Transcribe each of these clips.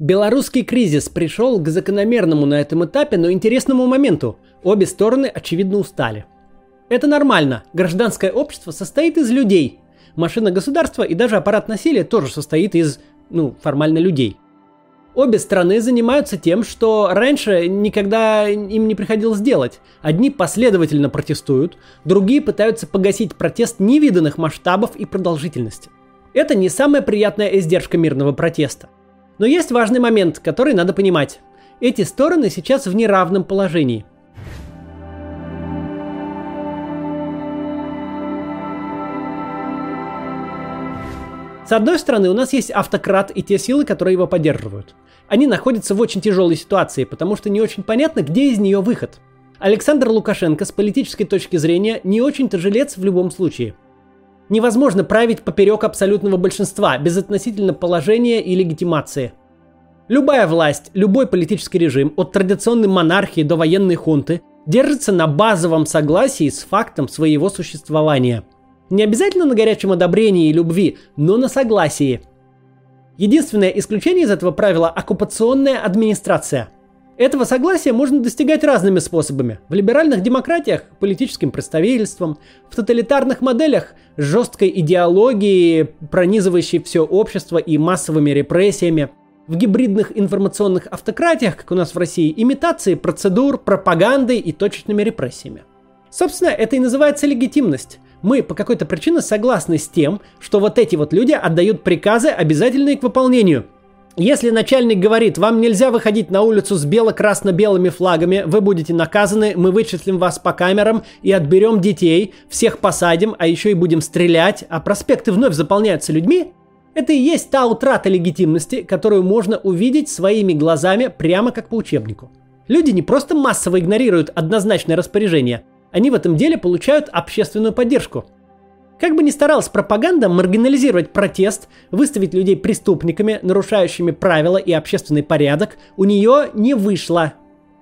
Белорусский кризис пришел к закономерному на этом этапе, но интересному моменту. Обе стороны, очевидно, устали. Это нормально. Гражданское общество состоит из людей. Машина государства и даже аппарат насилия тоже состоит из, ну, формально людей. Обе страны занимаются тем, что раньше никогда им не приходилось делать. Одни последовательно протестуют, другие пытаются погасить протест невиданных масштабов и продолжительности. Это не самая приятная издержка мирного протеста. Но есть важный момент, который надо понимать. Эти стороны сейчас в неравном положении. С одной стороны, у нас есть автократ и те силы, которые его поддерживают. Они находятся в очень тяжелой ситуации, потому что не очень понятно, где из нее выход. Александр Лукашенко с политической точки зрения не очень-то жилец в любом случае. Невозможно править поперек абсолютного большинства, без относительно положения и легитимации. Любая власть, любой политический режим, от традиционной монархии до военной хунты, держится на базовом согласии с фактом своего существования – не обязательно на горячем одобрении и любви, но на согласии. Единственное исключение из этого правила – оккупационная администрация. Этого согласия можно достигать разными способами. В либеральных демократиях – политическим представительством, в тоталитарных моделях – жесткой идеологией, пронизывающей все общество и массовыми репрессиями, в гибридных информационных автократиях, как у нас в России, имитации процедур, пропагандой и точечными репрессиями. Собственно, это и называется легитимность мы по какой-то причине согласны с тем, что вот эти вот люди отдают приказы, обязательные к выполнению. Если начальник говорит, вам нельзя выходить на улицу с бело-красно-белыми флагами, вы будете наказаны, мы вычислим вас по камерам и отберем детей, всех посадим, а еще и будем стрелять, а проспекты вновь заполняются людьми, это и есть та утрата легитимности, которую можно увидеть своими глазами прямо как по учебнику. Люди не просто массово игнорируют однозначное распоряжение, они в этом деле получают общественную поддержку. Как бы ни старалась пропаганда маргинализировать протест, выставить людей преступниками, нарушающими правила и общественный порядок, у нее не вышло.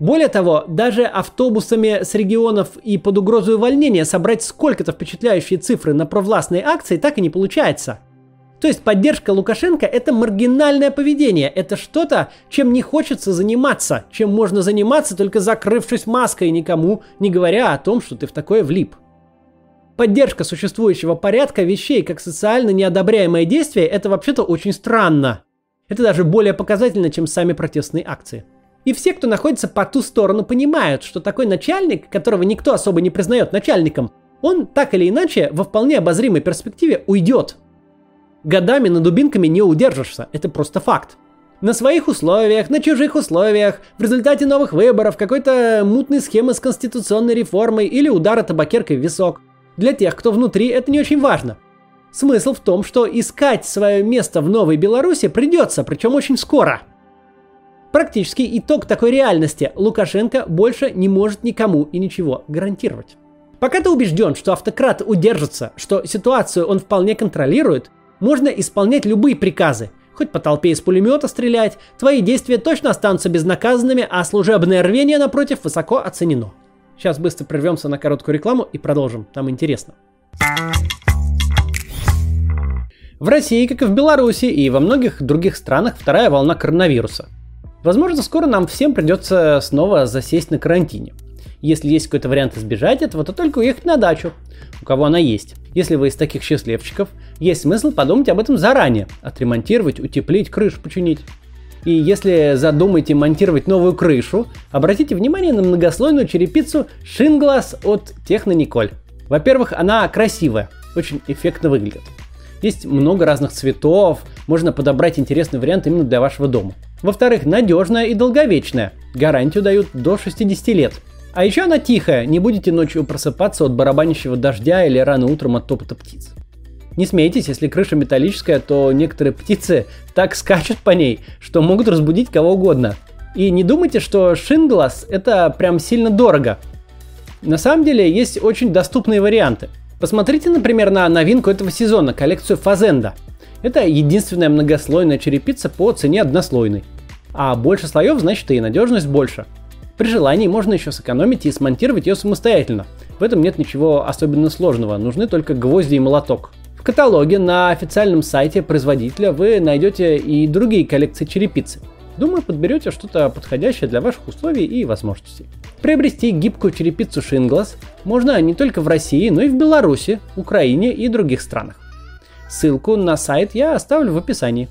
Более того, даже автобусами с регионов и под угрозой увольнения собрать сколько-то впечатляющие цифры на провластные акции так и не получается – то есть поддержка Лукашенко это маргинальное поведение, это что-то, чем не хочется заниматься, чем можно заниматься только закрывшись маской, никому не говоря о том, что ты в такое влип. Поддержка существующего порядка вещей как социально неодобряемое действие – это вообще-то очень странно. Это даже более показательно, чем сами протестные акции. И все, кто находится по ту сторону, понимают, что такой начальник, которого никто особо не признает начальником, он так или иначе во вполне обозримой перспективе уйдет – Годами на дубинками не удержишься, это просто факт. На своих условиях, на чужих условиях, в результате новых выборов, какой-то мутной схемы с конституционной реформой или удара табакеркой в висок. Для тех, кто внутри, это не очень важно. Смысл в том, что искать свое место в Новой Беларуси придется, причем очень скоро. Практически итог такой реальности Лукашенко больше не может никому и ничего гарантировать. Пока ты убежден, что автократ удержится, что ситуацию он вполне контролирует, можно исполнять любые приказы, хоть по толпе из пулемета стрелять, твои действия точно останутся безнаказанными, а служебное рвение, напротив, высоко оценено. Сейчас быстро прервемся на короткую рекламу и продолжим, там интересно. В России, как и в Беларуси и во многих других странах, вторая волна коронавируса. Возможно, скоро нам всем придется снова засесть на карантине. Если есть какой-то вариант избежать этого, то только уехать на дачу, у кого она есть. Если вы из таких счастливчиков, есть смысл подумать об этом заранее. Отремонтировать, утеплить, крышу починить. И если задумаете монтировать новую крышу, обратите внимание на многослойную черепицу Shinglass от Техно Николь. Во-первых, она красивая, очень эффектно выглядит. Есть много разных цветов, можно подобрать интересный вариант именно для вашего дома. Во-вторых, надежная и долговечная. Гарантию дают до 60 лет. А еще она тихая, не будете ночью просыпаться от барабанящего дождя или рано утром от топота птиц. Не смейтесь, если крыша металлическая, то некоторые птицы так скачут по ней, что могут разбудить кого угодно. И не думайте, что шинглас это прям сильно дорого. На самом деле есть очень доступные варианты. Посмотрите, например, на новинку этого сезона, коллекцию Фазенда. Это единственная многослойная черепица по цене однослойной. А больше слоев, значит и надежность больше. При желании можно еще сэкономить и смонтировать ее самостоятельно. В этом нет ничего особенно сложного, нужны только гвозди и молоток. Каталоге на официальном сайте производителя вы найдете и другие коллекции черепицы. Думаю, подберете что-то подходящее для ваших условий и возможностей. Приобрести гибкую черепицу Шинглас можно не только в России, но и в Беларуси, Украине и других странах. Ссылку на сайт я оставлю в описании.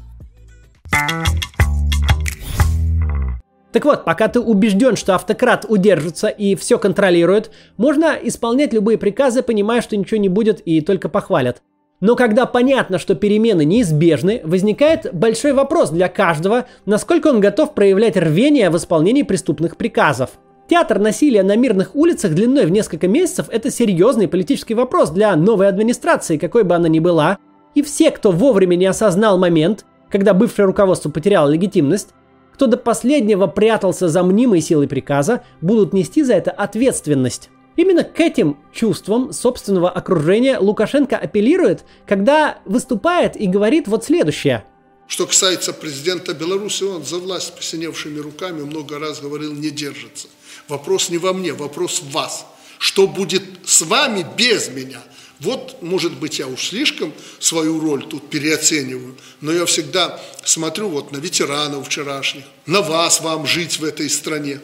Так вот, пока ты убежден, что автократ удержится и все контролирует, можно исполнять любые приказы, понимая, что ничего не будет и только похвалят. Но когда понятно, что перемены неизбежны, возникает большой вопрос для каждого, насколько он готов проявлять рвение в исполнении преступных приказов. Театр насилия на мирных улицах длиной в несколько месяцев – это серьезный политический вопрос для новой администрации, какой бы она ни была. И все, кто вовремя не осознал момент, когда бывшее руководство потеряло легитимность, кто до последнего прятался за мнимой силой приказа, будут нести за это ответственность. Именно к этим чувствам собственного окружения Лукашенко апеллирует, когда выступает и говорит вот следующее. Что касается президента Беларуси, он за власть посиневшими руками много раз говорил, не держится. Вопрос не во мне, вопрос в вас. Что будет с вами без меня? Вот, может быть, я уж слишком свою роль тут переоцениваю, но я всегда смотрю вот на ветеранов вчерашних, на вас, вам жить в этой стране.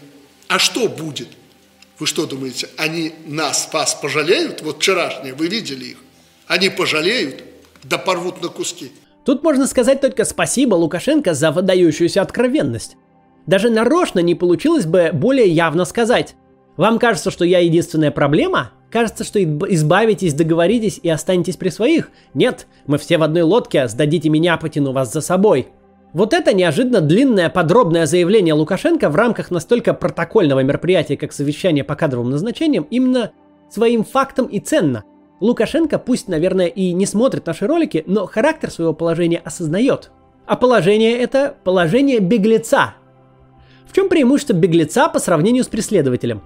А что будет? Вы что думаете, они нас, вас пожалеют? Вот вчерашние, вы видели их. Они пожалеют, да порвут на куски. Тут можно сказать только спасибо Лукашенко за выдающуюся откровенность. Даже нарочно не получилось бы более явно сказать. Вам кажется, что я единственная проблема? Кажется, что избавитесь, договоритесь и останетесь при своих. Нет, мы все в одной лодке, сдадите меня, потяну вас за собой. Вот это неожиданно длинное подробное заявление Лукашенко в рамках настолько протокольного мероприятия, как совещание по кадровым назначениям, именно своим фактом и ценно. Лукашенко пусть, наверное, и не смотрит наши ролики, но характер своего положения осознает. А положение это положение беглеца. В чем преимущество беглеца по сравнению с преследователем?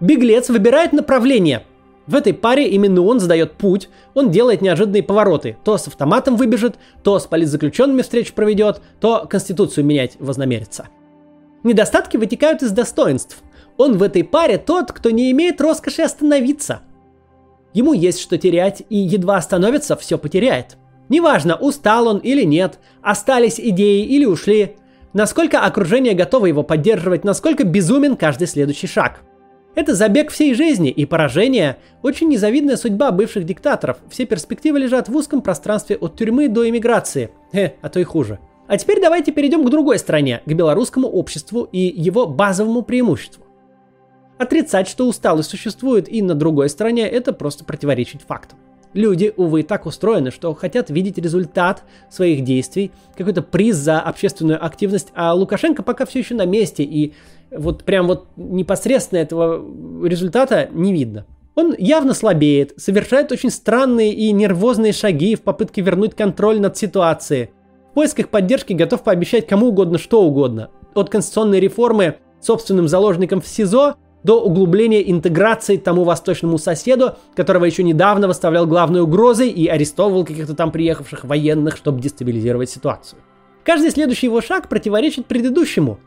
Беглец выбирает направление – в этой паре именно он задает путь, он делает неожиданные повороты. То с автоматом выбежит, то с политзаключенными встречу проведет, то конституцию менять вознамерится. Недостатки вытекают из достоинств. Он в этой паре тот, кто не имеет роскоши остановиться. Ему есть что терять, и едва остановится, все потеряет. Неважно, устал он или нет, остались идеи или ушли, насколько окружение готово его поддерживать, насколько безумен каждый следующий шаг – это забег всей жизни, и поражение – очень незавидная судьба бывших диктаторов. Все перспективы лежат в узком пространстве от тюрьмы до эмиграции. Э, а то и хуже. А теперь давайте перейдем к другой стороне, к белорусскому обществу и его базовому преимуществу. Отрицать, что усталость существует и на другой стороне, это просто противоречить фактам. Люди, увы, так устроены, что хотят видеть результат своих действий, какой-то приз за общественную активность, а Лукашенко пока все еще на месте, и вот прям вот непосредственно этого результата не видно. Он явно слабеет, совершает очень странные и нервозные шаги в попытке вернуть контроль над ситуацией. В поисках поддержки готов пообещать кому угодно что угодно. От конституционной реформы собственным заложником в СИЗО до углубления интеграции тому восточному соседу, которого еще недавно выставлял главной угрозой и арестовывал каких-то там приехавших военных, чтобы дестабилизировать ситуацию. Каждый следующий его шаг противоречит предыдущему.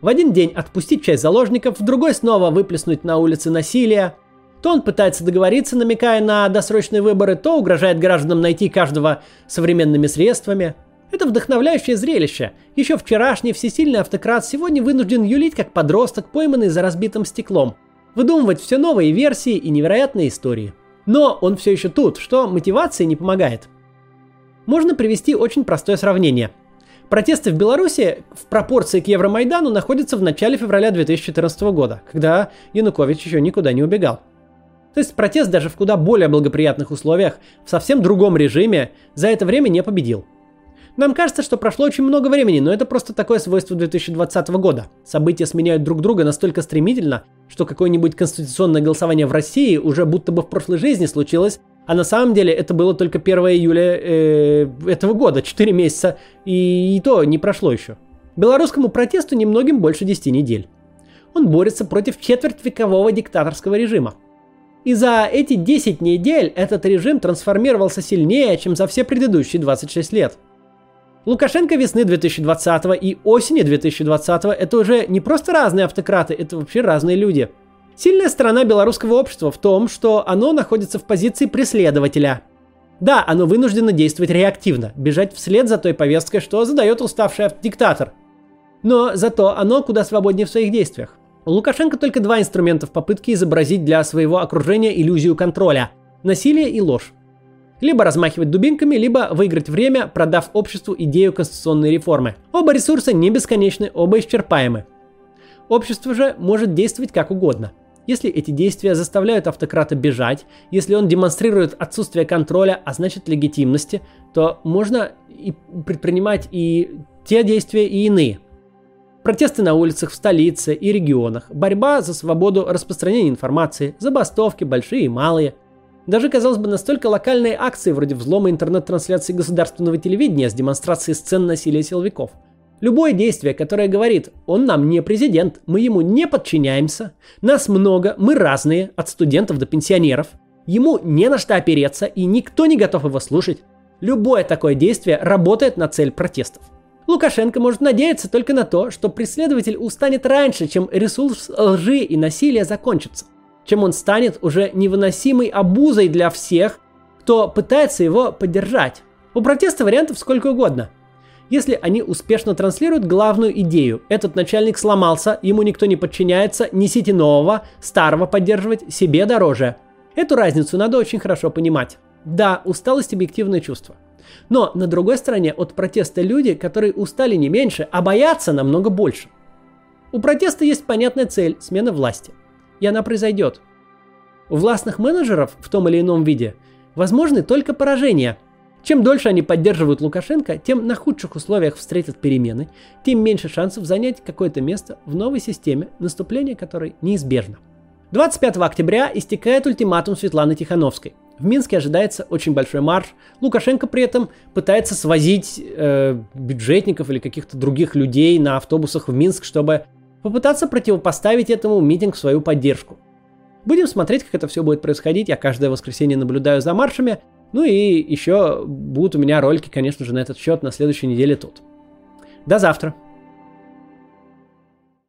В один день отпустить часть заложников, в другой снова выплеснуть на улице насилие. То он пытается договориться, намекая на досрочные выборы, то угрожает гражданам найти каждого современными средствами – это вдохновляющее зрелище. Еще вчерашний всесильный автократ сегодня вынужден юлить как подросток, пойманный за разбитым стеклом. Выдумывать все новые версии и невероятные истории. Но он все еще тут, что мотивации не помогает. Можно привести очень простое сравнение. Протесты в Беларуси в пропорции к Евромайдану находятся в начале февраля 2014 года, когда Янукович еще никуда не убегал. То есть протест даже в куда более благоприятных условиях, в совсем другом режиме, за это время не победил. Нам кажется, что прошло очень много времени, но это просто такое свойство 2020 года. События сменяют друг друга настолько стремительно, что какое-нибудь конституционное голосование в России уже будто бы в прошлой жизни случилось, а на самом деле это было только 1 июля э, этого года, 4 месяца, и, и то не прошло еще. Белорусскому протесту немногим больше 10 недель. Он борется против четвертьвекового диктаторского режима. И за эти 10 недель этот режим трансформировался сильнее, чем за все предыдущие 26 лет – Лукашенко весны 2020 и осени 2020 это уже не просто разные автократы, это вообще разные люди. Сильная сторона белорусского общества в том, что оно находится в позиции преследователя. Да, оно вынуждено действовать реактивно, бежать вслед за той повесткой, что задает уставший диктатор. Но зато оно куда свободнее в своих действиях. У Лукашенко только два инструмента в попытке изобразить для своего окружения иллюзию контроля – насилие и ложь. Либо размахивать дубинками, либо выиграть время, продав обществу идею конституционной реформы. Оба ресурса не бесконечны, оба исчерпаемы. Общество же может действовать как угодно. Если эти действия заставляют автократа бежать, если он демонстрирует отсутствие контроля, а значит легитимности, то можно и предпринимать и те действия, и иные. Протесты на улицах в столице и регионах, борьба за свободу распространения информации, забастовки, большие и малые. Даже, казалось бы, настолько локальные акции вроде взлома интернет-трансляции государственного телевидения с демонстрацией сцен насилия силовиков – Любое действие, которое говорит, он нам не президент, мы ему не подчиняемся, нас много, мы разные, от студентов до пенсионеров, ему не на что опереться и никто не готов его слушать. Любое такое действие работает на цель протестов. Лукашенко может надеяться только на то, что преследователь устанет раньше, чем ресурс лжи и насилия закончится, чем он станет уже невыносимой обузой для всех, кто пытается его поддержать. У протеста вариантов сколько угодно – если они успешно транслируют главную идею. Этот начальник сломался, ему никто не подчиняется, несите нового, старого поддерживать себе дороже. Эту разницу надо очень хорошо понимать. Да, усталость – объективное чувство. Но на другой стороне от протеста люди, которые устали не меньше, а боятся намного больше. У протеста есть понятная цель – смена власти. И она произойдет. У властных менеджеров в том или ином виде возможны только поражения – чем дольше они поддерживают Лукашенко, тем на худших условиях встретят перемены, тем меньше шансов занять какое-то место в новой системе, наступление которой неизбежно. 25 октября истекает ультиматум Светланы Тихановской. В Минске ожидается очень большой марш. Лукашенко при этом пытается свозить э, бюджетников или каких-то других людей на автобусах в Минск, чтобы попытаться противопоставить этому митинг свою поддержку. Будем смотреть, как это все будет происходить. Я каждое воскресенье наблюдаю за маршами. Ну и еще будут у меня ролики, конечно же, на этот счет на следующей неделе тут. До завтра!